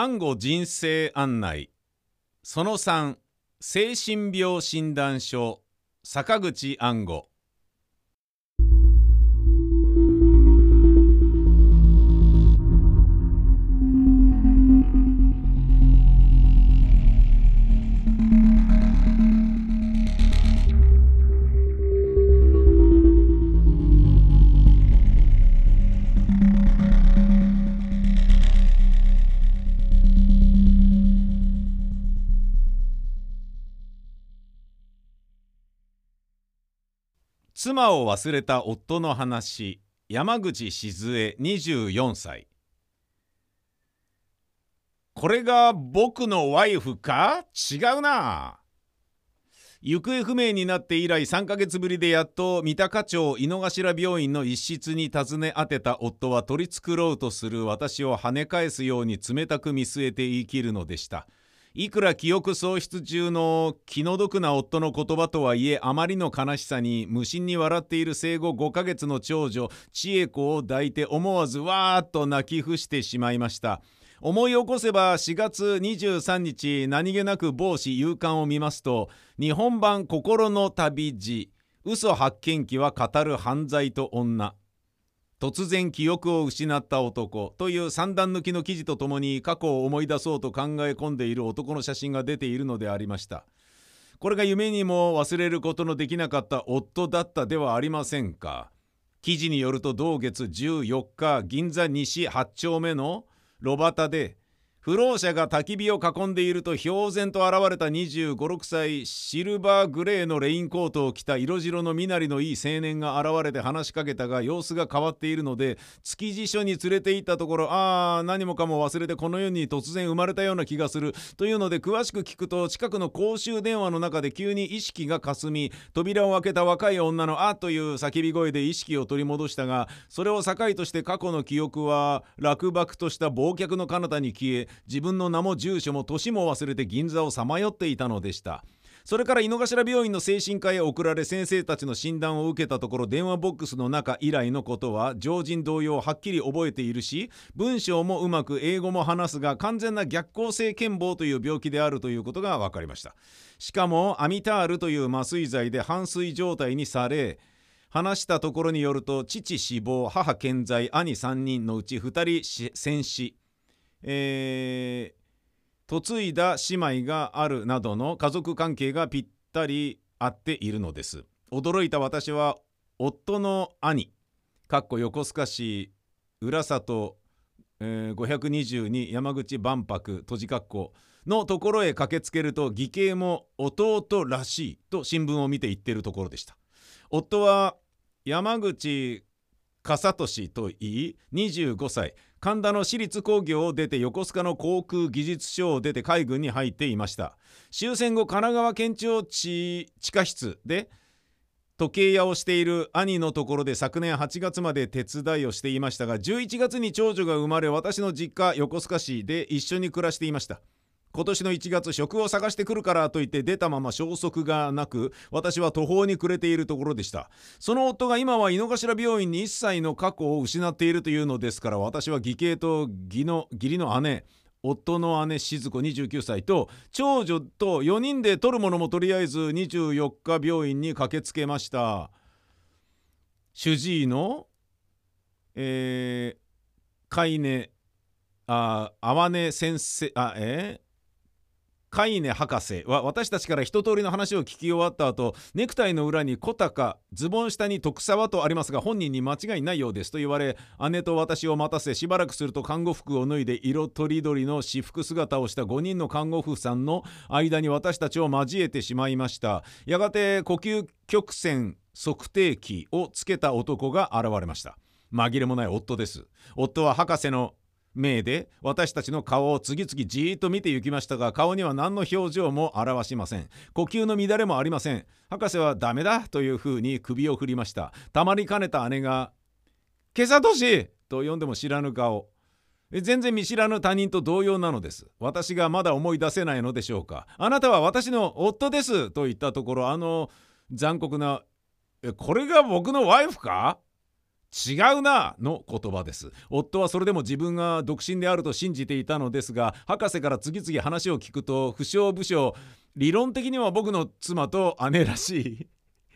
暗号人生案内。その3精神病診断書坂口暗号。妻を忘れた夫の話山口静江24歳。これが僕のワイフか？違うな。行方不明になって以来3ヶ月ぶりでやっと三鷹町井の頭病院の一室に訪ね当てた夫は取り繕うとする私を跳ね返すように冷たく見据えて言い切るのでした。いくら記憶喪失中の気の毒な夫の言葉とはいえあまりの悲しさに無心に笑っている生後5ヶ月の長女千恵子を抱いて思わずわーっと泣き伏してしまいました。思い起こせば4月23日何気なく帽子夕刊を見ますと日本版「心の旅路嘘発見記は語る犯罪と女」突然記憶を失った男という三段抜きの記事とともに過去を思い出そうと考え込んでいる男の写真が出ているのでありました。これが夢にも忘れることのできなかった夫だったではありませんか？記事によると同月14日銀座西8丁目の炉端で不老者が焚き火を囲んでいると氷然と現れた2 5 6歳シルバーグレーのレインコートを着た色白の身なりのいい青年が現れて話しかけたが様子が変わっているので築地署に連れて行ったところああ何もかも忘れてこの世に突然生まれたような気がするというので詳しく聞くと近くの公衆電話の中で急に意識がかすみ扉を開けた若い女の「あ」という叫び声で意識を取り戻したがそれを境として過去の記憶は落幕とした忘却の彼方に消え自分の名も住所も年も忘れて銀座をさまよっていたのでした。それから井の頭病院の精神科へ送られ先生たちの診断を受けたところ電話ボックスの中以来のことは常人同様はっきり覚えているし文章もうまく英語も話すが完全な逆行性健忘という病気であるということが分かりました。しかもアミタールという麻酔剤で半睡状態にされ話したところによると父死亡母健在兄3人のうち2人戦死。えー、嫁いだ姉妹があるなどの家族関係がぴったり合っているのです。驚いた私は夫の兄かっこ横須賀市浦里、えー、522山口万博閉じ括弧のところへ駆けつけると義兄も弟らしいと新聞を見て言っているところでした。夫は山口笠俊といい25歳。神田の私立工業を出て横須賀の航空技術所を出て海軍に入っていました。終戦後神奈川県庁地地下室で時計屋をしている兄のところで昨年8月まで手伝いをしていましたが11月に長女が生まれ私の実家横須賀市で一緒に暮らしていました。今年の1月職を探してくるからと言って出たまま消息がなく私は途方に暮れているところでした。その夫が今は井の頭病院に一切の過去を失っているというのですから私は義兄と義の義理の姉夫の姉静子29歳と長女と4人で取るものもとりあえず24日病院に駆けつけました。主治医のえー、飼いねあ、あわね先生、あ、えー、カイネ博士は私たちから一通りの話を聞き終わった後ネクタイの裏に小高ズボン下に徳沢とありますが本人に間違いないようですと言われ姉と私を待たせしばらくすると看護服を脱いで色とりどりの私服姿をした5人の看護婦さんの間に私たちを交えてしまいました。やがて呼吸曲線測定器をつけた男が現れました。紛れもない夫です。夫は博士の目で私たちの顔を次々じーっと見て行きましたが顔には何の表情も表しません。呼吸の乱れもありません。博士はダメだというふうに首を振りました。たまりかねた姉が「今朝年!」と呼んでも知らぬ顔。全然見知らぬ他人と同様なのです。私がまだ思い出せないのでしょうか。あなたは私の夫ですと言ったところあの残酷な「これが僕のワイフか?」違うなの言葉です。夫はそれでも自分が独身であると信じていたのですが博士から次々話を聞くと不詳不詳理論的には僕の妻と姉らしい。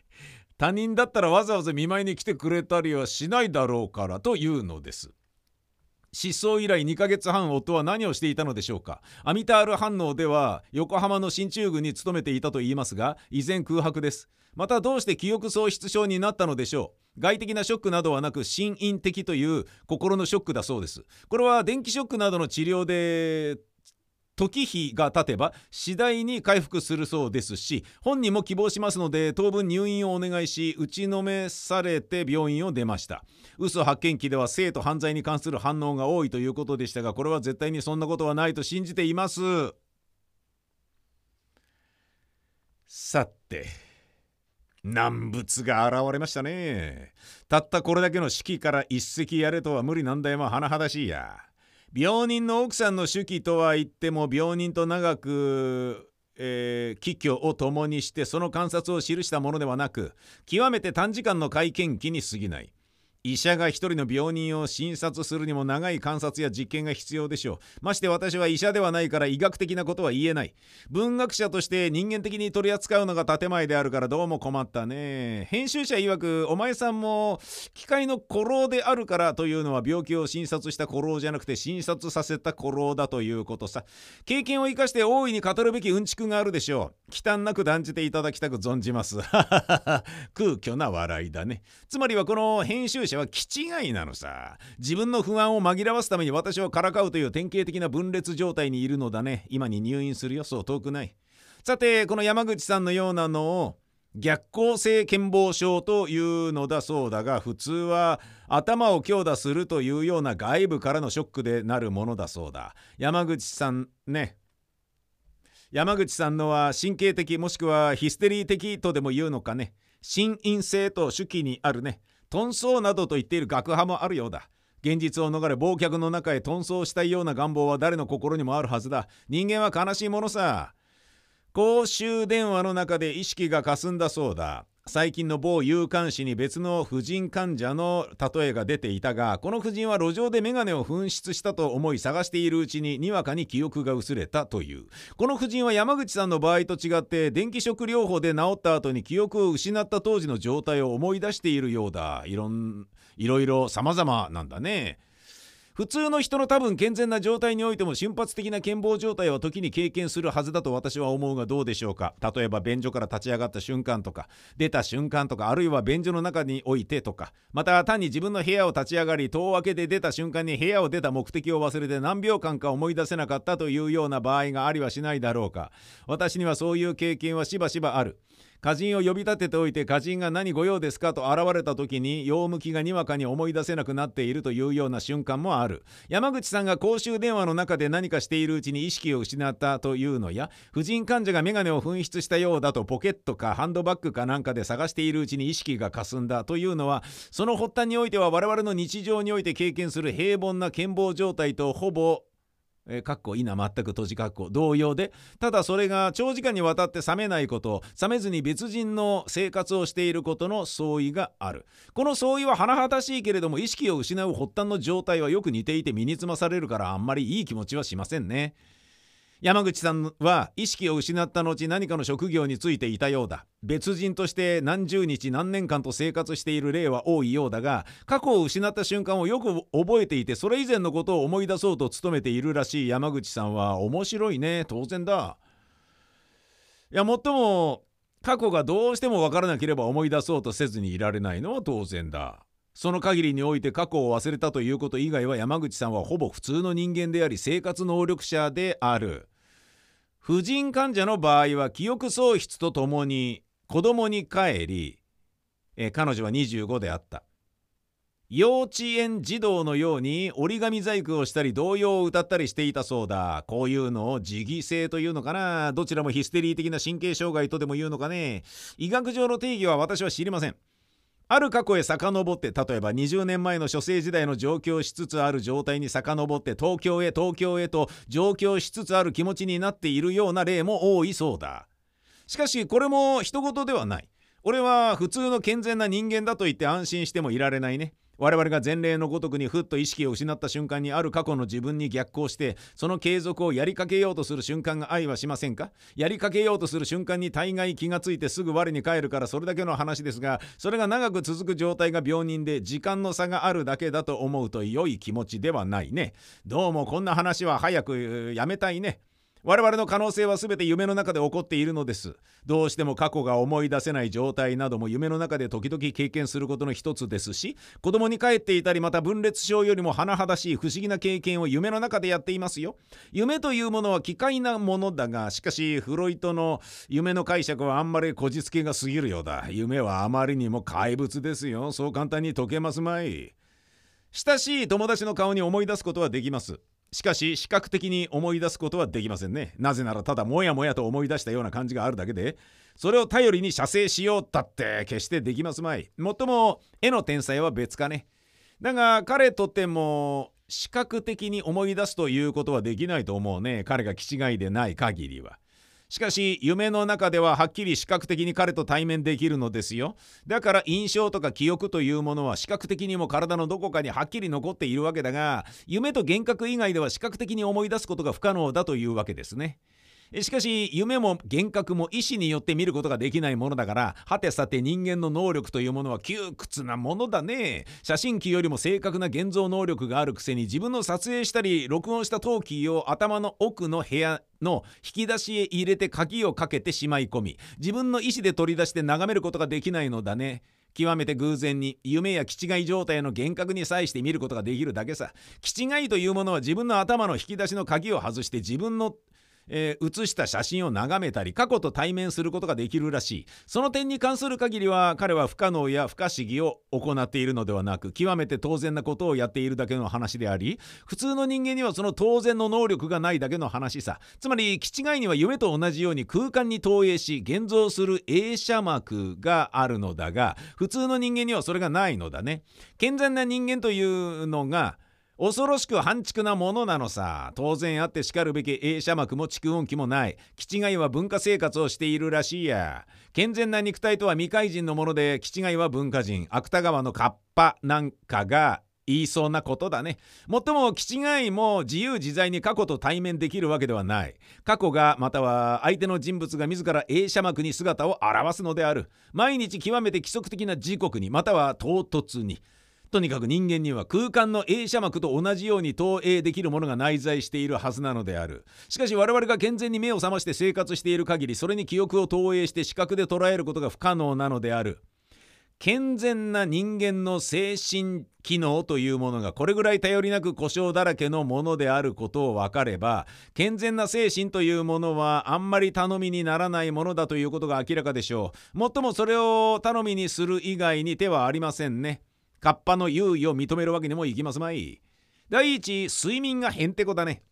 他人だったらわざわざ見舞いに来てくれたりはしないだろうからというのです。失踪以来2ヶ月半夫は何をしていたのでしょうか。アミタール反応では横浜の進駐軍に勤めていたと言いますが依然空白です。またどうして記憶喪失症になったのでしょう。外的なショックなどはなく心因的という心のショックだそうです。これは電気ショックなどの治療で時日が経てば次第に回復するそうですし本人も希望しますので当分入院をお願いし打ちのめされて病院を出ました。嘘発見器では性と犯罪に関する反応が多いということでしたがこれは絶対にそんなことはないと信じています。さて難物が現れましたね。たったこれだけの式から一席やれとは無理なんだよまあ甚だしいや。病人の奥さんの手記とは言っても病人と長くえー、帰居を共にしてその観察を記したものではなく極めて短時間の会見記に過ぎない。医者が一人の病人を診察するにも長い観察や実験が必要でしょう。まして私は医者ではないから医学的なことは言えない。文学者として人間的に取り扱うのが建前であるからどうも困ったね。編集者曰くお前さんも機械の古老であるからというのは病気を診察した古老じゃなくて診察させた古老だということさ。経験を生かして大いに語るべきうんちくがあるでしょう。忌憚なく断じていただきたく存じます。空虚な笑いだね。つまりはこの編集者者は気違いなのさ。自分の不安を紛らわすために私をからかうという典型的な分裂状態にいるのだね。今に入院するよ。そう遠くない。さてこの山口さんのようなのを逆行性健忘症というのだそうだが普通は頭を強打するというような外部からのショックでなるものだそうだ。山口さんね。山口さんのは神経的もしくはヒステリー的とでも言うのかね。心因性と手記にあるね。遁走などと言っている学派もあるようだ。現実を逃れ忘却の中へ遁走したいような願望は誰の心にもあるはずだ。人間は悲しいものさ。公衆電話の中で意識がかすんだそうだ。最近の某有刊誌に別の婦人患者の例えが出ていたがこの婦人は路上で眼鏡を紛失したと思い探しているうちににわかに記憶が薄れたというこの婦人は山口さんの場合と違って電気ショック療法で治った後に記憶を失った当時の状態を思い出しているようだいろんいろいろ様々なんだね。普通の人の多分健全な状態においても瞬発的な健忘状態は時に経験するはずだと私は思うがどうでしょうか。例えば便所から立ち上がった瞬間とか出た瞬間とかあるいは便所の中においてとかまた単に自分の部屋を立ち上がり戸を開けて出た瞬間に部屋を出た目的を忘れて何秒間か思い出せなかったというような場合がありはしないだろうか。私にはそういう経験はしばしばある。歌人を呼び立てておいて歌人が何ご用ですか？と現れた時に用向きがにわかに思い出せなくなっているというような瞬間もある。山口さんが公衆電話の中で何かしているうちに意識を失ったというのや婦人患者が眼鏡を紛失したようだとポケットかハンドバッグかなんかで探しているうちに意識が霞んだというのはその発端においては我々の日常において経験する平凡な健忘状態とほぼえー、かっこいいな全く閉じかっこ。同様でただそれが長時間にわたって冷めないこと冷めずに別人の生活をしていることの相違がある。この相違は甚だしいけれども意識を失う発端の状態はよく似ていて身につまされるからあんまりいい気持ちはしませんね。山口さんは意識を失った後何かの職業についていたようだ。別人として何十日何年間と生活している例は多いようだが過去を失った瞬間をよく覚えていてそれ以前のことを思い出そうと努めているらしい。山口さんは面白いね。当然だ。いやもっとも過去がどうしても分からなければ思い出そうとせずにいられないのは当然だ。その限りにおいて過去を忘れたということ以外は山口さんはほぼ普通の人間であり生活能力者である。婦人患者の場合は記憶喪失とともに子供に帰り、え彼女は25であった。幼稚園児童のように折り紙細工をしたり童謡を歌ったりしていたそうだ。こういうのを自義性というのかな。どちらもヒステリー的な神経障害とでも言うのかね。医学上の定義は私は知りません。ある過去へ遡って例えば20年前の書生時代の上京しつつある状態に遡って東京へ東京へと上京しつつある気持ちになっているような例も多いそうだ。しかしこれも人事ではない。俺は普通の健全な人間だと言って安心してもいられないね。我々が前例のごとくにふっと意識を失った瞬間にある過去の自分に逆行してその継続をやりかけようとする瞬間が愛はしませんか？やりかけようとする瞬間に大概気がついてすぐ我に返るからそれだけの話ですがそれが長く続く状態が病人で時間の差があるだけだと思うと良い気持ちではないね。どうもこんな話は早くやめたいね。我々の可能性は全て夢の中で起こっているのです。どうしても過去が思い出せない状態なども夢の中で時々経験することの一つですし、子供に帰っていたりまた分裂症よりも甚だしい不思議な経験を夢の中でやっていますよ。夢というものは奇怪なものだが、しかしフロイトの夢の解釈はあんまりこじつけが過ぎるようだ。夢はあまりにも怪物ですよ。そう簡単に解けますまい。親しい友達の顔に思い出すことはできます。しかし視覚的に思い出すことはできませんね。なぜならただもやもやと思い出したような感じがあるだけでそれを頼りに写生しようったって決してできますまい。もっとも絵の天才は別かね。だが彼とても視覚的に思い出すということはできないと思うね。彼が気違いでない限りは。しかし夢の中でははっきり視覚的に彼と対面できるのですよ。だから印象とか記憶というものは視覚的にも体のどこかにはっきり残っているわけだが夢と幻覚以外では視覚的に思い出すことが不可能だというわけですね。しかし夢も幻覚も意志によって見ることができないものだからはてさて人間の能力というものは窮屈なものだね。写真機よりも正確な現像能力があるくせに自分の撮影したり録音した陶器を頭の奥の部屋の引き出しへ入れて鍵をかけてしまい込み自分の意思で取り出して眺めることができないのだね。極めて偶然に夢や気違い状態の幻覚に際して見ることができるだけさ。気違いというものは自分の頭の引き出しの鍵を外して自分のえー、写した写真を眺めたり過去と対面することができるらしい。その点に関する限りは彼は不可能や不可思議を行っているのではなく極めて当然なことをやっているだけの話であり普通の人間にはその当然の能力がないだけの話さ。つまり気違いには夢と同じように空間に投影し現像する映写膜があるのだが普通の人間にはそれがないのだね。健全な人間というのが恐ろしく半畜なものなのさ当然あってしかるべき映写膜も蓄音機もない気違いは文化生活をしているらしいや健全な肉体とは未開人のもので気違いは文化人芥川のカッパなんかが言いそうなことだね。もっとも気違いも自由自在に過去と対面できるわけではない。過去がまたは相手の人物が自ら映写幕に姿を現すのである。毎日極めて規則的な時刻にまたは唐突に。とにかく人間には空間の映写幕と同じように投影できるものが内在しているはずなのである。しかし我々が健全に目を覚まして生活している限りそれに記憶を投影して視覚で捉えることが不可能なのである。健全な人間の精神機能というものがこれぐらい頼りなく故障だらけのものであることを分かれば健全な精神というものはあんまり頼みにならないものだということが明らかでしょう。もっともそれを頼みにする以外に手はありませんね。カッパの優位を認めるわけにもいきますまい。第一、睡眠がへんてこだね。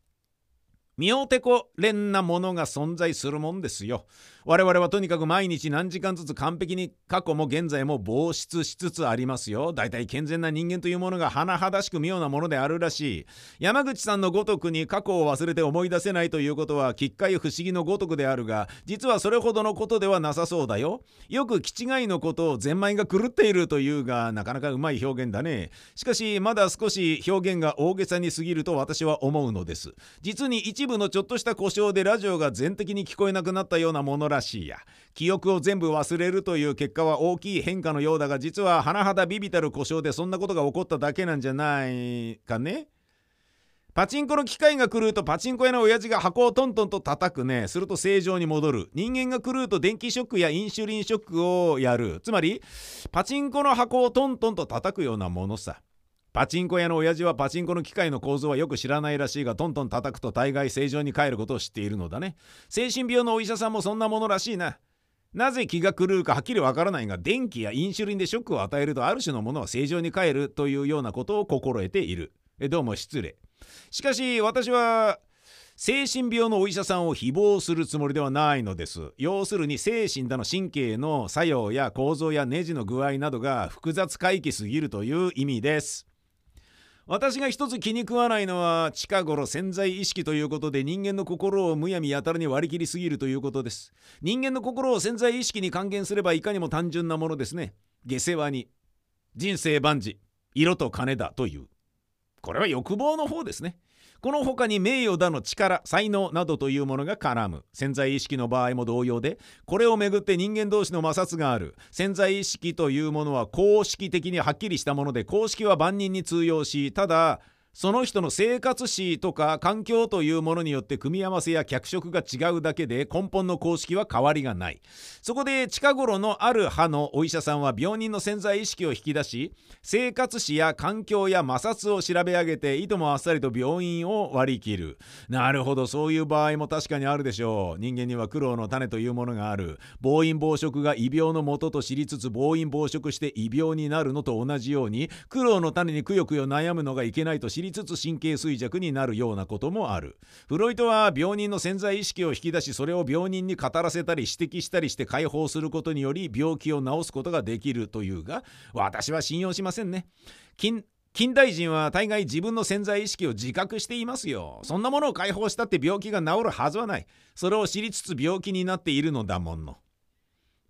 妙てこれんなものが存在するもんですよ。我々はとにかく毎日何時間ずつ完璧に過去も現在も防出しつつありますよ。大体健全な人間というものが甚だしく妙なものであるらしい。山口さんのごとくに過去を忘れて思い出せないということは奇怪不思議のごとくであるが、実はそれほどのことではなさそうだよ。よく気違いのことをゼンマイが狂っているというが、なかなかうまい表現だね。しかし、まだ少し表現が大げさに過ぎると私は思うのです。実に一部のちょっとした故障でラジオが全的に聞こえなくなったようなものらしいや記憶を全部忘れるという結果は大きい変化のようだが実は甚だビビたる故障でそんなことが起こっただけなんじゃないかねパチンコの機械が狂うとパチンコ屋の親父が箱をトントンと叩くねすると正常に戻る人間が狂うと電気ショックやインシュリンショックをやるつまりパチンコの箱をトントンと叩くようなものさパチンコ屋の親父はパチンコの機械の構造はよく知らないらしいがトントン叩くと大概正常に帰ることを知っているのだね。精神病のお医者さんもそんなものらしいな。なぜ気が狂うかはっきりわからないが電気やインシュリンでショックを与えるとある種のものは正常に帰るというようなことを心得ている。えどうも失礼。しかし私は精神病のお医者さんを誹謗するつもりではないのです。要するに精神だの神経の作用や構造やネジの具合などが複雑回帰すぎるという意味です。私が一つ気に食わないのは近頃潜在意識ということで人間の心をむやみやたらに割り切りすぎるということです。人間の心を潜在意識に還元すればいかにも単純なものですね。下世話に人生万事色と金だという。これは欲望の方ですね。この他に名誉だの力才能などというものが絡む。潜在意識の場合も同様でこれをめぐって人間同士の摩擦がある。潜在意識というものは公式的にはっきりしたもので公式は万人に通用しただその人の生活史とか環境というものによって組み合わせや脚色が違うだけで根本の公式は変わりがない。そこで近頃のある派のお医者さんは病人の潜在意識を引き出し生活史や環境や摩擦を調べ上げていともあっさりと病院を割り切る。なるほどそういう場合も確かにあるでしょう。人間には苦労の種というものがある。暴飲暴食が異病のもとと知りつつ暴飲暴食して異病になるのと同じように苦労の種にくよくよ悩むのがいけないと知知りつつ神経衰弱になるようなこともある。フロイトは病人の潜在意識を引き出しそれを病人に語らせたり指摘したりして解放することにより病気を治すことができるというが私は信用しませんね。近近代人は大概自分の潜在意識を自覚していますよ。そんなものを解放したって病気が治るはずはない。それを知りつつ病気になっているのだもの。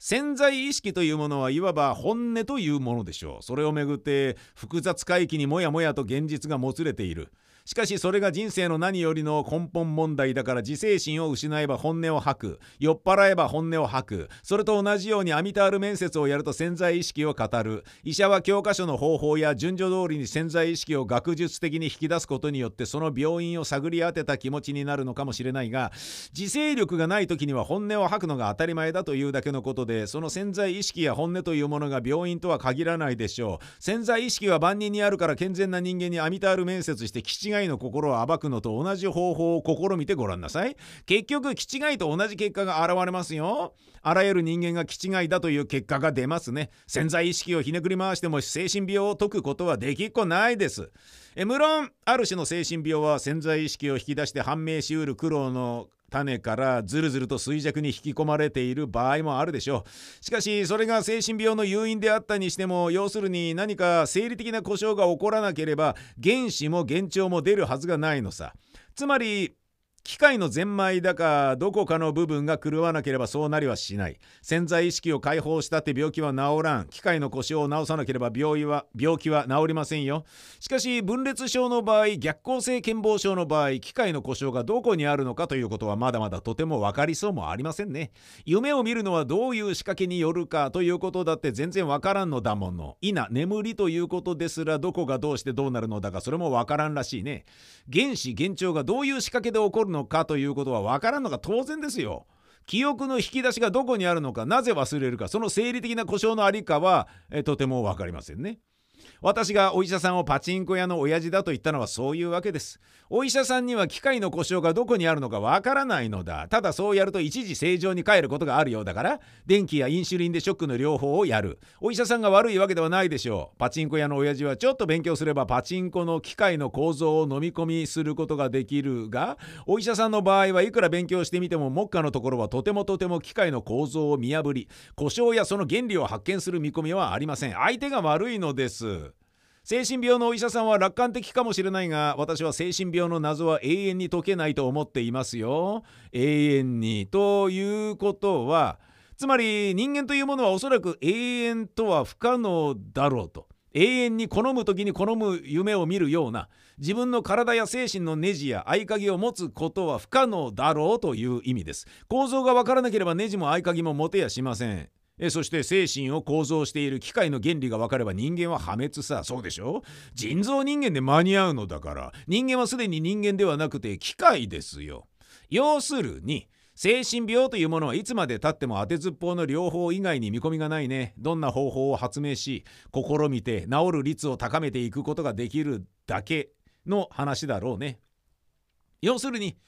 潜在意識というものはいわば本音というものでしょう。それをめぐって複雑回帰にもやもやと現実がもつれている。しかしそれが人生の何よりの根本問題だから自制心を失えば本音を吐く。酔っ払えば本音を吐く。それと同じようにアミタール面接をやると潜在意識を語る。医者は教科書の方法や順序通りに潜在意識を学術的に引き出すことによってその病院を探り当てた気持ちになるのかもしれないが自制力がない時には本音を吐くのが当たり前だというだけのことでその潜在意識や本音というものが病院とは限らないでしょう。潜在意識は万人にあるから健全な人間にアミタール面接して気違いの心を暴くのと同じ方法を試みてごらんなさい。結局気違いと同じ結果が現れますよ。あらゆる人間が気違いだという結果が出ますね。潜在意識をひねくり回しても精神病を解くことはできっこないです。え無論ある種の精神病は潜在意識を引き出して判明しうる苦労の種からずるずると衰弱に引き込まれている場合もあるでしょう。しかしそれが精神病の誘因であったにしても要するに何か生理的な故障が起こらなければ原子も幻聴も出るはずがないのさ。つまり機械のゼンマイだかどこかの部分が狂わなければそうなりはしない。潜在意識を解放したって病気は治らん。機械の故障を治さなければ病院は病気は治りませんよ。しかし分裂症の場合逆行性健忘症の場合機械の故障がどこにあるのかということはまだまだとても分かりそうもありませんね。夢を見るのはどういう仕掛けによるかということだって全然分からんのだもの。いな眠りということですらどこがどうしてどうなるのだかそれも分からんらしいね。原子幻聴がどういう仕掛けで起こるのかということは分からんのが当然ですよ。記憶の引き出しがどこにあるのかなぜ忘れるかその生理的な故障のありかはえとても分かりませんね。私がお医者さんをパチンコ屋の親父だと言ったのはそういうわけです。お医者さんには機械の故障がどこにあるのかわからないのだ。ただそうやると一時正常に帰ることがあるようだから電気やインシュリンでショックの療法をやる。お医者さんが悪いわけではないでしょう。パチンコ屋の親父はちょっと勉強すればパチンコの機械の構造を飲み込みすることができるがお医者さんの場合はいくら勉強してみても目下のところはとてもとても機械の構造を見破り故障やその原理を発見する見込みはありません。相手が悪いのです。精神病のお医者さんは楽観的かもしれないが私は精神病の謎は永遠に解けないと思っていますよ。永遠にということはつまり人間というものはおそらく永遠とは不可能だろうと。永遠に好む時に好む夢を見るような自分の体や精神のネジや合鍵を持つことは不可能だろうという意味です。構造がわからなければネジも合鍵も持てやしません。えそして精神を構造している機械の原理が分かれば人間は破滅さ。そうでしょ？人造人間で間に合うのだから。人間はすでに人間ではなくて機械ですよ。要するに精神病というものはいつまでたっても当てずっぽうの療法以外に見込みがないね。どんな方法を発明し試みて治る率を高めていくことができるだけの話だろうね。要するに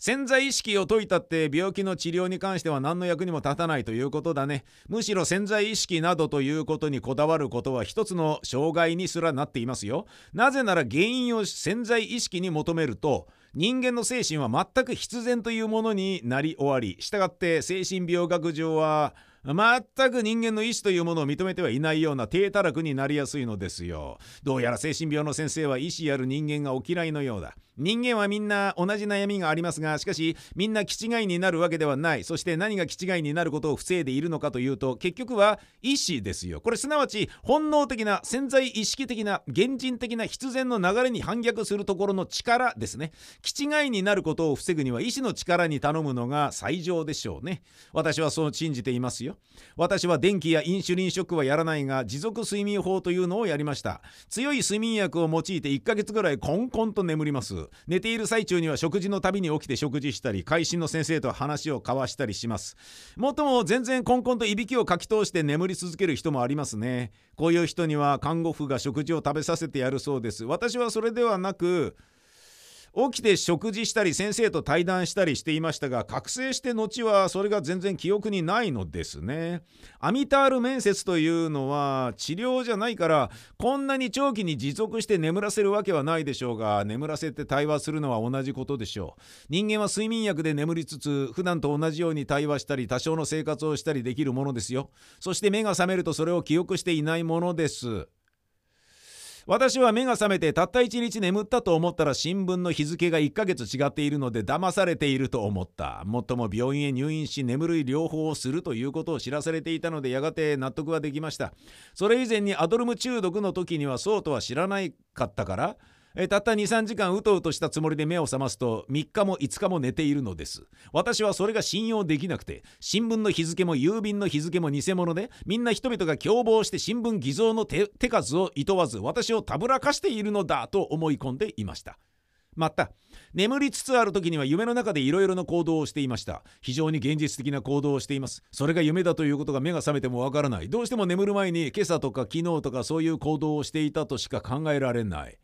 潜在意識を解いたって病気の治療に関しては何の役にも立たないということだね。むしろ潜在意識などということにこだわることは一つの障害にすらなっていますよ。なぜなら原因を潜在意識に求めると人間の精神は全く必然というものになり終わり。したがって精神病学上は全く人間の意志というものを認めてはいないような低たらくになりやすいのですよ。どうやら精神病の先生は意志ある人間がお嫌いのようだ。人間はみんな同じ悩みがありますがしかしみんな気違いになるわけではない。そして何が気違いになることを防いでいるのかというと結局は意志ですよ。これすなわち本能的な潜在意識的な現人的な必然の流れに反逆するところの力ですね。気違いになることを防ぐには意志の力に頼むのが最上でしょうね。私はそう信じていますよ。私は電気やインシュリンショックはやらないが持続睡眠法というのをやりました。強い睡眠薬を用いて1ヶ月ぐらいコンコンと眠ります。寝ている最中には食事のたびに起きて食事したり会心の先生と話を交わしたりします。もっとも全然コンコンといびきをかき通して眠り続ける人もありますね。こういう人には看護婦が食事を食べさせてやるそうです。私はそれではなく起きて食事したり先生と対談したりしていましたが覚醒して後はそれが全然記憶にないのですね。アミタール面接というのは治療じゃないからこんなに長期に持続して眠らせるわけはないでしょうが眠らせて対話するのは同じことでしょう。人間は睡眠薬で眠りつつ普段と同じように対話したり多少の生活をしたりできるものですよ。そして目が覚めるとそれを記憶していないものです。私は目が覚めてたった一日眠ったと思ったら新聞の日付が1ヶ月違っているので騙されていると思った。もっとも病院へ入院し眠る療法をするということを知らされていたのでやがて納得はできました。それ以前にアドルム中毒の時にはそうとは知らなかったからえたった23時間うとうとしたつもりで目を覚ますと3日も5日も寝ているのです。私はそれが信用できなくて新聞の日付も郵便の日付も偽物でみんな人々が共謀して新聞偽造の手数をいとわず私をたぶらかしているのだと思い込んでいました。また眠りつつある時には夢の中でいろいろな行動をしていました。非常に現実的な行動をしています。それが夢だということが目が覚めてもわからない。どうしても眠る前に今朝とか昨日とかそういう行動をしていたとしか考えられない。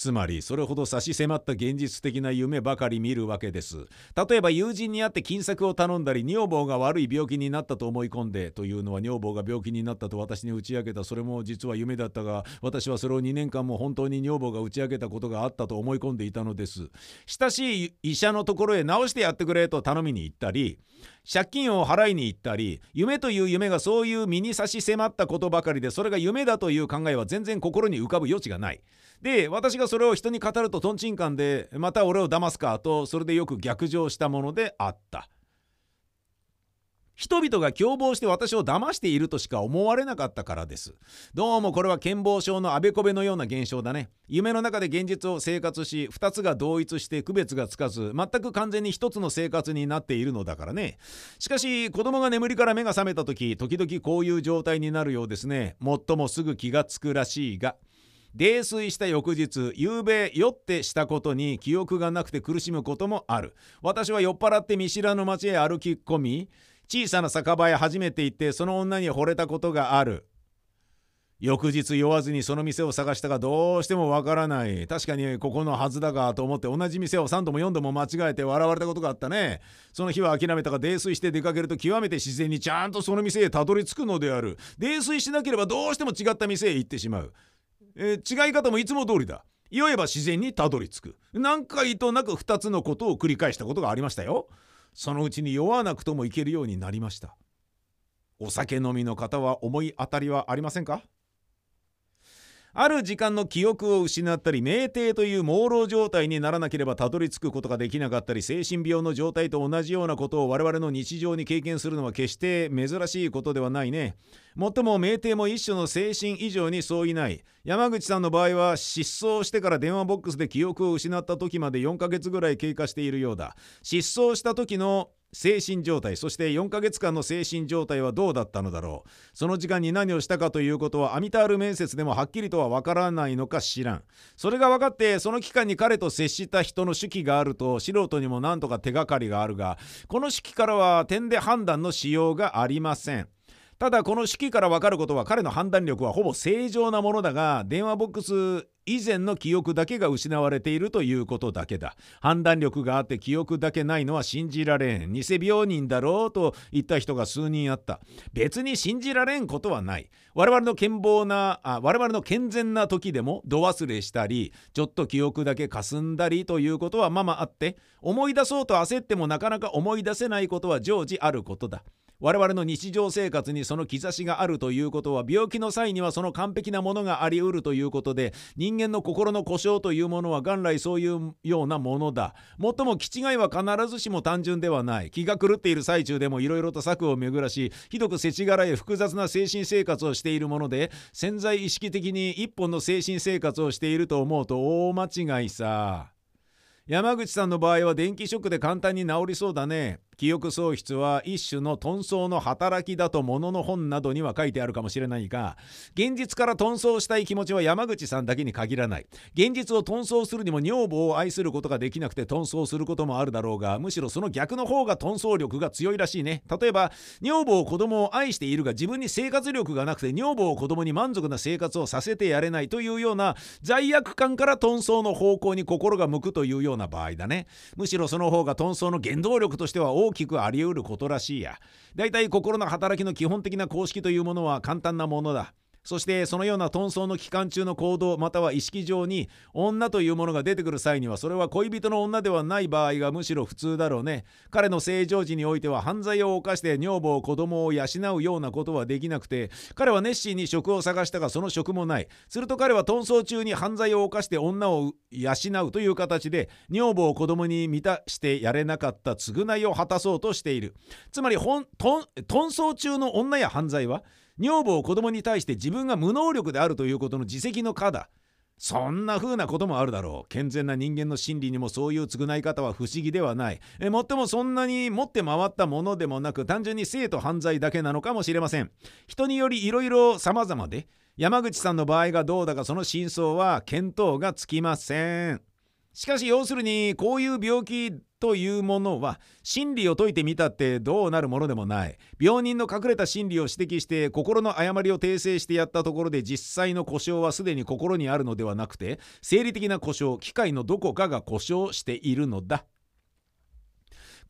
つまりそれほど差し迫った現実的な夢ばかり見るわけです。例えば友人に会って金策を頼んだり女房が悪い病気になったと思い込んでというのは女房が病気になったと私に打ち明けた。それも実は夢だったが私はそれを2年間も本当に女房が打ち明けたことがあったと思い込んでいたのです。親しい医者のところへ治してやってくれと頼みに行ったり借金を払いに行ったり夢という夢がそういう身に差し迫ったことばかりでそれが夢だという考えは全然心に浮かぶ余地がない。で私がそれを人に語るととんちんかんでまた俺を騙すかとそれでよく逆上したものであった。人々が共謀して私を騙しているとしか思われなかったからです。どうもこれは健忘症のあべこべのような現象だね。夢の中で現実を生活し2つが同一して区別がつかず全く完全に1つの生活になっているのだからね。しかし子供が眠りから目が覚めた時時々こういう状態になるようですね。もっともすぐ気がつくらしいが泥酔した翌日夕べ酔ってしたことに記憶がなくて苦しむこともある。私は酔っ払って見知らぬ町へ歩き込み小さな酒場へ初めて行ってその女に惚れたことがある。翌日酔わずにその店を探したがどうしてもわからない。確かにここのはずだがと思って同じ店を3度も4度も間違えて笑われたことがあったね。その日は諦めたが泥酔して出かけると極めて自然にちゃんとその店へたどり着くのである。泥酔しなければどうしても違った店へ行ってしまう。えー、違い方もいつも通りだ。酔えば自然にたどり着く。何回となく2つのことを繰り返したことがありましたよ。そのうちに酔わなくともいけるようになりました。お酒飲みの方は思い当たりはありませんか？ある時間の記憶を失ったり酩酊という朦朧状態にならなければたどり着くことができなかったり精神病の状態と同じようなことを我々の日常に経験するのは決して珍しいことではないね。もっとも酩酊も一種の精神以上にそういない。山口さんの場合は失踪してから電話ボックスで記憶を失った時まで4ヶ月ぐらい経過しているようだ。失踪した時の精神状態そして4ヶ月間の精神状態はどうだったのだろう。その時間に何をしたかということはアミタール面接でもはっきりとはわからないのか知らん。それが分かってその期間に彼と接した人の手記があると素人にも何とか手がかりがあるがこの手記からは点で判断のしようがありません。ただこの式から分かることは彼の判断力はほぼ正常なものだが電話ボックス以前の記憶だけが失われているということだけだ。判断力があって記憶だけないのは信じられん。偽病人だろうと言った人が数人あった。別に信じられんことはない。我々の健忘なあ我々の健全な時でも度忘れしたりちょっと記憶だけ霞んだりということはままあって思い出そうと焦ってもなかなか思い出せないことは常時あることだ。我々の日常生活にその兆しがあるということは病気の際にはその完璧なものがありうるということで人間の心の故障というものは元来そういうようなものだもっとも気違いは必ずしも単純ではない。気が狂っている最中でもいろいろと策を巡らしひどく世知辛い複雑な精神生活をしているもので潜在意識的に一本の精神生活をしていると思うと大間違いさ。山口さんの場合は電気ショックで簡単に治りそうだね。記憶喪失は一種の遁走の働きだと物の本などには書いてあるかもしれないが現実から遁走したい気持ちは山口さんだけに限らない。現実を遁走するにも女房を愛することができなくて遁走することもあるだろうがむしろその逆の方が遁走力が強いらしいね。例えば女房を子供を愛しているが自分に生活力がなくて女房を子供に満足な生活をさせてやれないというような罪悪感から遁走の方向に心が向くというような場合だね。むしろその方が遁走の原動力としては大大きくあり得ることらしいや。だいたい心の働きの基本的な公式というものは簡単なものだ。そしてそのような遁走の期間中の行動または意識上に女というものが出てくる際にはそれは恋人の女ではない場合がむしろ普通だろうね。彼の正常時においては犯罪を犯して女房子供を養うようなことはできなくて彼は熱心に職を探したがその職もない。すると彼は遁走中に犯罪を犯して女を養うという形で女房を子供に満たしてやれなかった償いを果たそうとしている。つまり遁走中の女や犯罪は女房を子供に対して自分が無能力であるということの自責の課だ。そんな風なこともあるだろう。健全な人間の心理にもそういう償い方は不思議ではない。えもっともそんなに持って回ったものでもなく単純に性と犯罪だけなのかもしれません。人によりいろいろ様々で山口さんの場合がどうだかその真相は見当がつきません。しかし要するにこういう病気というものは真理を解いてみたってどうなるものでもない。病人の隠れた心理を指摘して心の誤りを訂正してやったところで実際の故障はすでに心にあるのではなくて生理的な故障機械のどこかが故障しているのだ。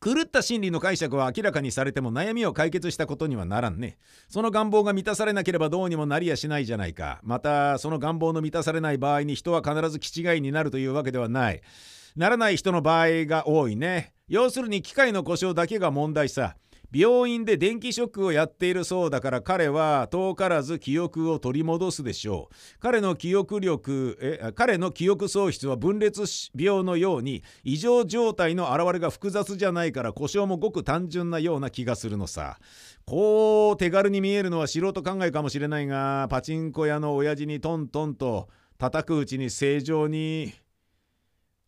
狂った心理の解釈は明らかにされても悩みを解決したことにはならんね。その願望が満たされなければどうにもなりやしないじゃないか。また、その願望の満たされない場合に人は必ず気違いになるというわけではない。ならない人の場合が多いね。要するに機械の故障だけが問題さ。病院で電気ショックをやっているそうだから彼は遠からず記憶を取り戻すでしょう。彼の記憶力え彼の記憶喪失は分裂病のように異常状態の現れが複雑じゃないから故障もごく単純なような気がするのさ。こう手軽に見えるのは素人考えかもしれないがパチンコ屋の親父にトントンと叩くうちに正常に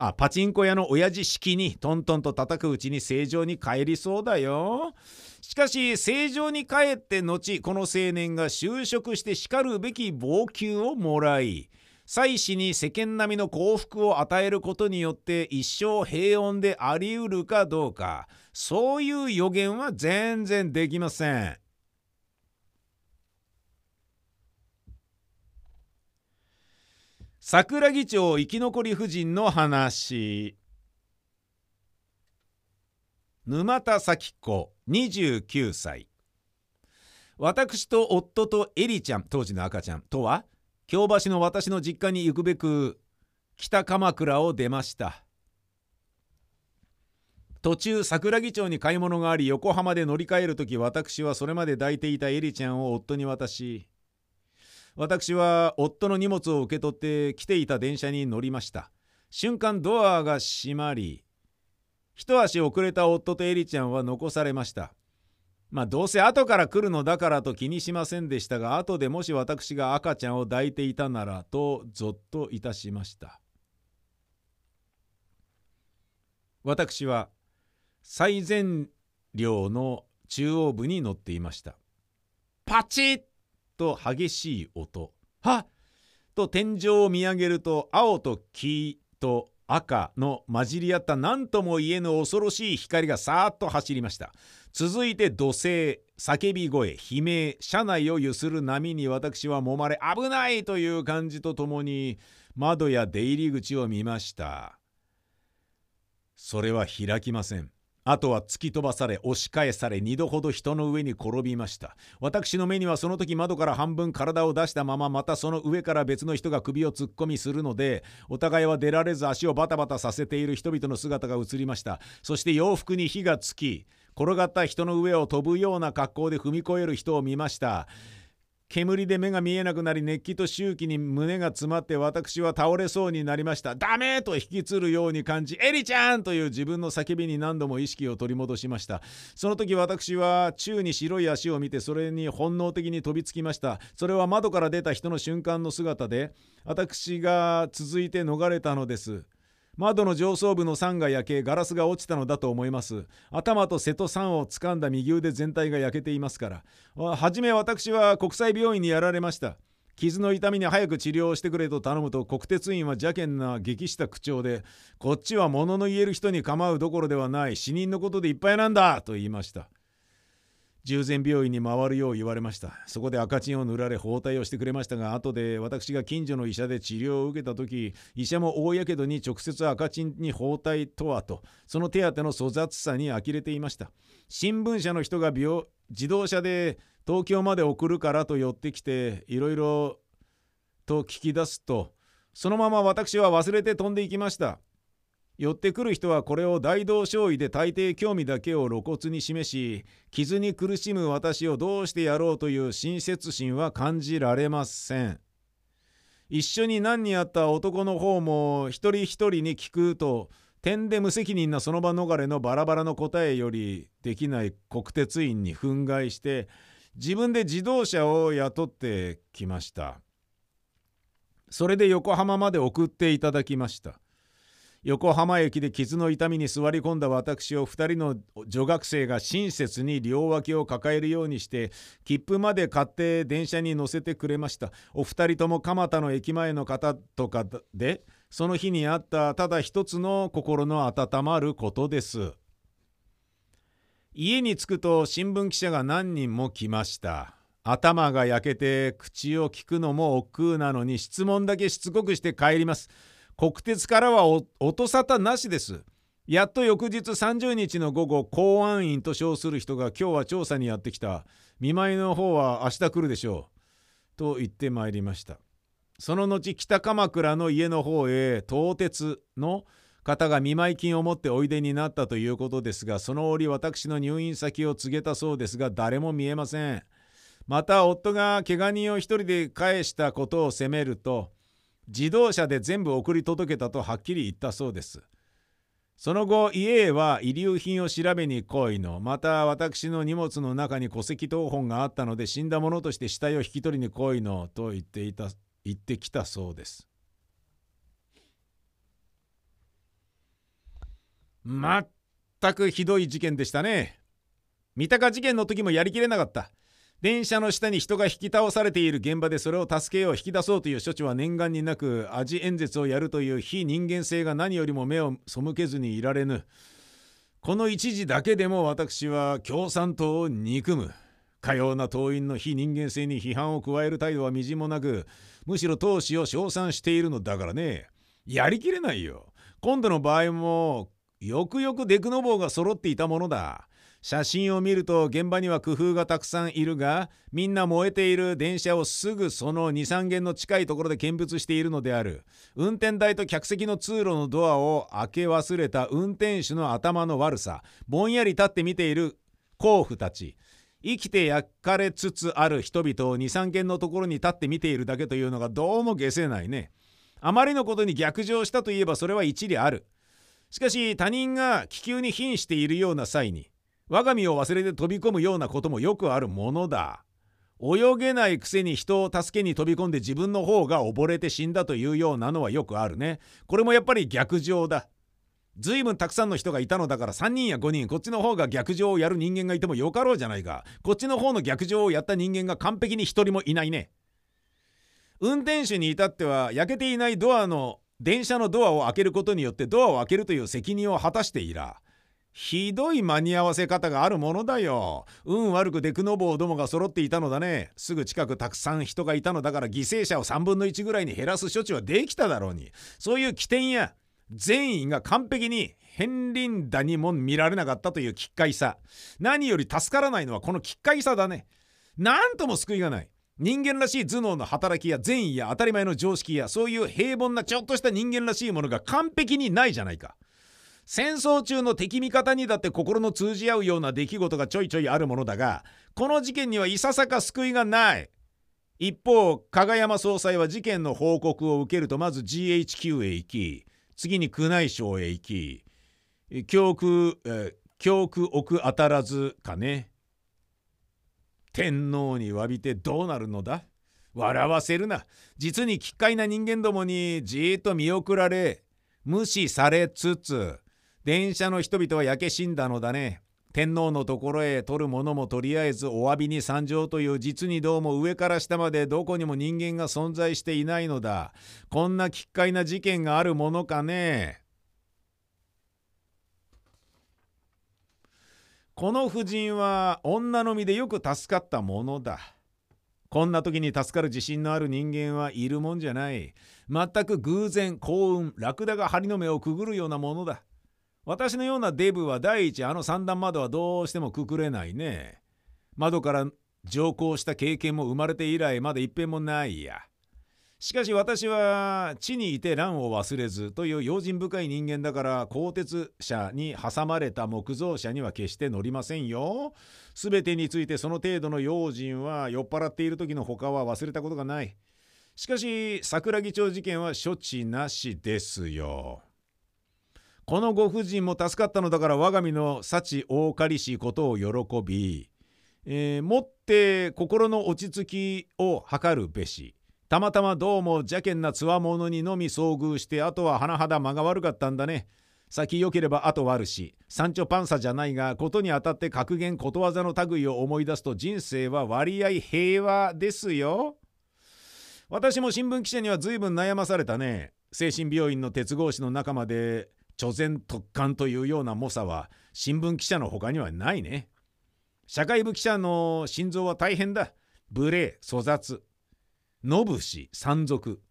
あパチンコ屋の親父式にトントンと叩くうちに正常に帰りそうだよ。しかし正常に帰って後この青年が就職してしかるべき俸給をもらい妻子に世間並みの幸福を与えることによって一生平穏でありうるかどうかそういう予言は全然できません。桜木町生き残り婦人の話。沼田咲子29歳。私と夫とエリちゃん当時の赤ちゃんとは京橋の私の実家に行くべく北鎌倉を出ました。途中桜木町に買い物があり横浜で乗り換える時私はそれまで抱いていたエリちゃんを夫に渡し私は夫の荷物を受け取って来ていた電車に乗りました。瞬間ドアが閉まり一足遅れた夫とエリちゃんは残されました。まあどうせ後から来るのだからと気にしませんでしたが後でもし私が赤ちゃんを抱いていたならとぞっといたしました。私は最前両の中央部に乗っていました。パチッと激しい音。はっ。と天井を見上げると青と黄と赤の混じり合った何とも言えぬ恐ろしい光がさーっと走りました。続いて土星叫び声悲鳴車内を揺する波に私は揉まれ危ないという感じとともに窓や出入り口を見ました。それは開きません。あとは突き飛ばされ押し返され二度ほど人の上に転びました。私の目にはその時窓から半分体を出したまままたその上から別の人が首を突っ込みするのでお互いは出られず足をバタバタさせている人々の姿が映りました。そして洋服に火がつき転がった人の上を飛ぶような格好で踏み越える人を見ました。煙で目が見えなくなり熱気と周期に胸が詰まって私は倒れそうになりました。ダメと引きつるように感じエリちゃんという自分の叫びに何度も意識を取り戻しました。その時私は宙に白い足を見てそれに本能的に飛びつきました。それは窓から出た人の瞬間の姿で私が続いて逃れたのです。窓の上層部の酸が焼けガラスが落ちたのだと思います。頭と瀬戸酸を掴んだ右腕全体が焼けていますから。はじめ私は国際病院にやられました。傷の痛みに早く治療をしてくれと頼むと国鉄院は邪険な激した口調でこっちは物の言える人に構うどころではない死人のことでいっぱいなんだと言いました。従前病院に回るよう言われました。そこで赤チンを塗られ包帯をしてくれましたが後で私が近所の医者で治療を受けた時医者も大やけどに直接赤チンに包帯とはとその手当の粗雑さに呆れていました。新聞社の人が病自動車で東京まで送るからと寄ってきていろいろと聞き出すとそのまま私は忘れて飛んでいきました。寄ってくる人はこれを大同小異で大抵興味だけを露骨に示し傷に苦しむ私をどうしてやろうという親切心は感じられません。一緒に何にあった男の方も一人一人に聞くと点で無責任なその場逃れのバラバラの答えよりできない国鉄員に憤慨して自分で自動車を雇ってきました。それで横浜まで送っていただきました。横浜駅で傷の痛みに座り込んだ私を2人の女学生が親切に両脇を抱えるようにして切符まで買って電車に乗せてくれました。お二人とも蒲田の駅前の方とかでその日にあったただ一つの心の温まることです。家に着くと新聞記者が何人も来ました。頭が焼けて口を聞くのも億劫なのに質問だけしつこくして帰ります。国鉄からは音沙汰なしです。やっと翌日30日の午後公安員と称する人が今日は調査にやってきた。見舞いの方は明日来るでしょう。と言ってまいりました。その後北鎌倉の家の方へ東鉄の方が見舞い金を持っておいでになったということですがその折私の入院先を告げたそうですが誰も見えません。また夫が怪我人を一人で返したことを責めると自動車で全部送り届けたとはっきり言ったそうです。その後家へは遺留品を調べに来いのまた私の荷物の中に戸籍謄本があったので死んだ者として死体を引き取りに来いのと言っていた言ってきたそうです。まったくひどい事件でしたね。三鷹事件の時もやりきれなかった。電車の下に人が引き倒されている現場でそれを助けよう引き出そうという処置は念願になく味演説をやるという非人間性が何よりも目を背けずにいられぬ。この一時だけでも私は共産党を憎む。かような党員の非人間性に批判を加える態度はみじもなくむしろ党首を称賛しているのだからね。やりきれないよ。今度の場合もよくよくデクノボーが揃っていたものだ。写真を見ると現場には工夫がたくさんいるがみんな燃えている電車をすぐその23軒の近いところで見物しているのである。運転台と客席の通路のドアを開け忘れた運転手の頭の悪さ。ぼんやり立って見ている甲府たち。生きて焼かれつつある人々を23軒のところに立って見ているだけというのがどうも解せないね。あまりのことに逆上したといえばそれは一理ある。しかし他人が気球に瀕しているような際に我が身を忘れて飛び込むようなこともよくあるものだ。泳げないくせに人を助けに飛び込んで自分の方が溺れて死んだというようなのはよくあるね。これもやっぱり逆上だ。随分たくさんの人がいたのだから3人や5人こっちの方が逆上をやる人間がいてもよかろうじゃないかこっちの方の逆上をやった人間が完璧に1人もいないね運転手に至っては焼けていないドアの電車のドアを開けることによってドアを開けるという責任を果たしていらひどい間に合わせ方があるものだよ。運悪くデクノボーどもが揃っていたのだね。すぐ近くたくさん人がいたのだから犠牲者を3分の1ぐらいに減らす処置はできただろうに。そういう起点や善意が完璧に片鱗打にも見られなかったという奇怪さ。何より助からないのはこの奇怪さだね。なんとも救いがない。人間らしい頭脳の働きや善意や当たり前の常識やそういう平凡なちょっとした人間らしいものが完璧にないじゃないか。戦争中の敵味方にだって心の通じ合うような出来事がちょいちょいあるものだがこの事件にはいささか救いがない。一方加賀山総裁は事件の報告を受けるとまず GHQ へ行き次に宮内省へ行き教区、え教区奥当たらずかね。天皇に詫びてどうなるのだ？笑わせるな。実に奇怪な人間どもにじーっと見送られ無視されつつ電車の人々は焼け死んだのだね。天皇のところへ取るものもとりあえずお詫びに参上という実にどうも上から下までどこにも人間が存在していないのだ。こんな奇怪な事件があるものかね。この婦人は女の身でよく助かったものだ。こんな時に助かる自信のある人間はいるもんじゃない。全く偶然幸運ラクダが針の目をくぐるようなものだ。私のようなデブは第一あの三段窓はどうしてもくくれないね。窓から乗降した経験も生まれて以来まだ一遍もないや。しかし私は地にいて乱を忘れずという用心深い人間だから鋼鉄車に挟まれた木造車には決して乗りませんよ。すべてについてその程度の用心は酔っ払っている時の他は忘れたことがない。しかし桜木町事件は処置なしですよ。このご婦人も助かったのだから我が身の幸大借りしことを喜び、えー、もって心の落ち着きを図るべしたまたまどうも邪険なつわものにのみ遭遇してあとは甚だ間が悪かったんだね。先良ければ後悪しサンチョパンサじゃないがことにあたって格言ことわざの類を思い出すと人生は割合平和ですよ。私も新聞記者には随分悩まされたね。精神病院の鉄格子の中まで著然特感というような猛者は新聞記者の他にはないね。社会部記者の心臓は大変だ。無礼、粗雑。野武士、山賊。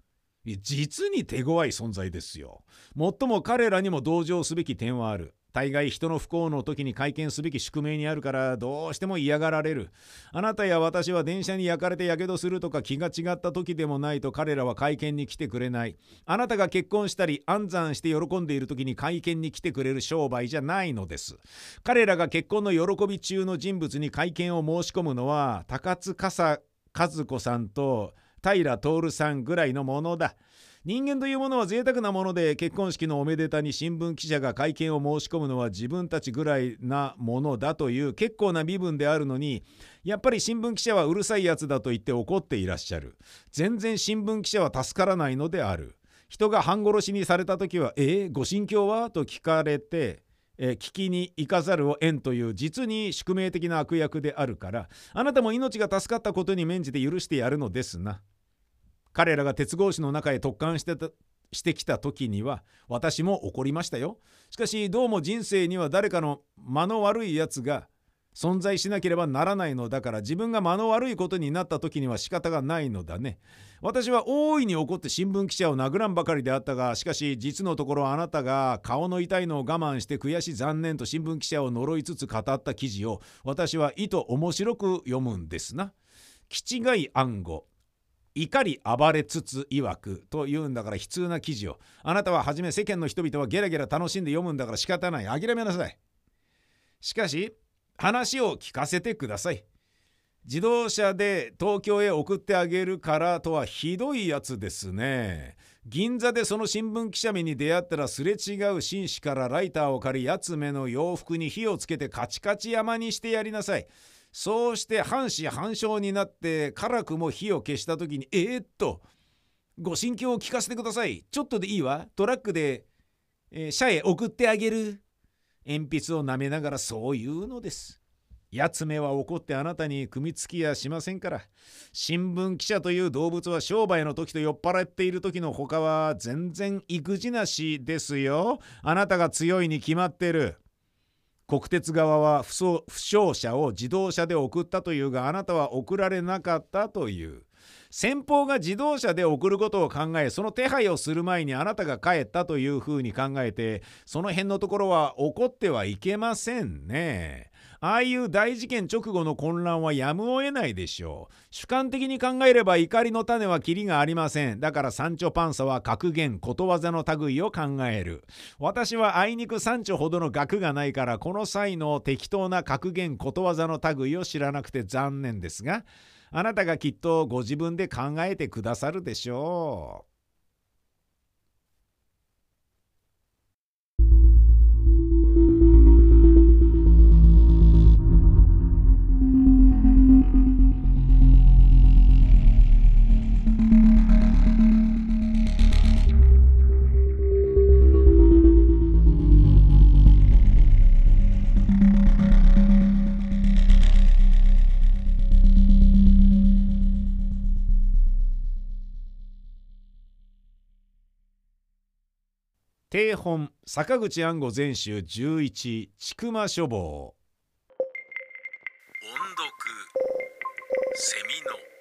実に手強い存在ですよ。もっとも彼らにも同情すべき点はある。大概人の不幸の時に会見すべき宿命にあるからどうしても嫌がられる。あなたや私は電車に焼かれてやけどするとか気が違った時でもないと彼らは会見に来てくれない。あなたが結婚したり安産して喜んでいる時に会見に来てくれる商売じゃないのです。彼らが結婚の喜び中の人物に会見を申し込むのは高津笠和子さんと平徹さんぐらいのものだ。人間というものは贅沢なもので結婚式のおめでたに新聞記者が会見を申し込むのは自分たちぐらいなものだという結構な身分であるのにやっぱり新聞記者はうるさいやつだと言って怒っていらっしゃる全然新聞記者は助からないのである人が半殺しにされた時は「えー、ご心境は?」と聞かれて聞きに行かざるを得んという実に宿命的な悪役であるからあなたも命が助かったことに免じて許してやるのですな。彼らが鉄格子の中へ突貫してたしてきた時には私も怒りましたよ。しかしどうも人生には誰かの間の悪いやつが存在しなければならないのだから自分が間の悪いことになった時には仕方がないのだね。私は大いに怒って新聞記者を殴らんばかりであったがしかし実のところあなたが顔の痛いのを我慢して悔しい残念と新聞記者を呪いつつ語った記事を私は意図面白く読むんですな。気違い暗号怒り暴れつつ曰くと言うんだから悲痛な記事を。あなたは初め世間の人々はゲラゲラ楽しんで読むんだから仕方ない。諦めなさい。しかし話を聞かせてください。自動車で東京へ送ってあげるからとはひどいやつですね。銀座でその新聞記者目に出会ったらすれ違う紳士からライターを借りやつめの洋服に火をつけてカチカチ山にしてやりなさい。そうして半死半生になって辛くも火を消した時にえー、っとご心境を聞かせてください。ちょっとでいいわ。トラックで、えー、社へ送ってあげる。鉛筆を舐めながらそう言うのです。やつめは怒ってあなたに組みつきやしませんから。新聞記者という動物は商売の時と酔っ払っている時の他は全然育児なしですよ。あなたが強いに決まってる。国鉄側は負傷者を自動車で送ったというがあなたは送られなかったという先方が自動車で送ることを考えその手配をする前にあなたが帰ったというふうに考えてその辺のところは怒ってはいけませんね。ああいう大事件直後の混乱はやむを得ないでしょう。主観的に考えれば怒りの種はキリがありません。だからサンチョパンサは格言ことわざの類を考える。私はあいにくサンチョほどの学がないからこの際の適当な格言ことわざの類を知らなくて残念ですがあなたがきっとご自分で考えてくださるでしょう。定本坂口安吾全集11千曲書房。音読セミの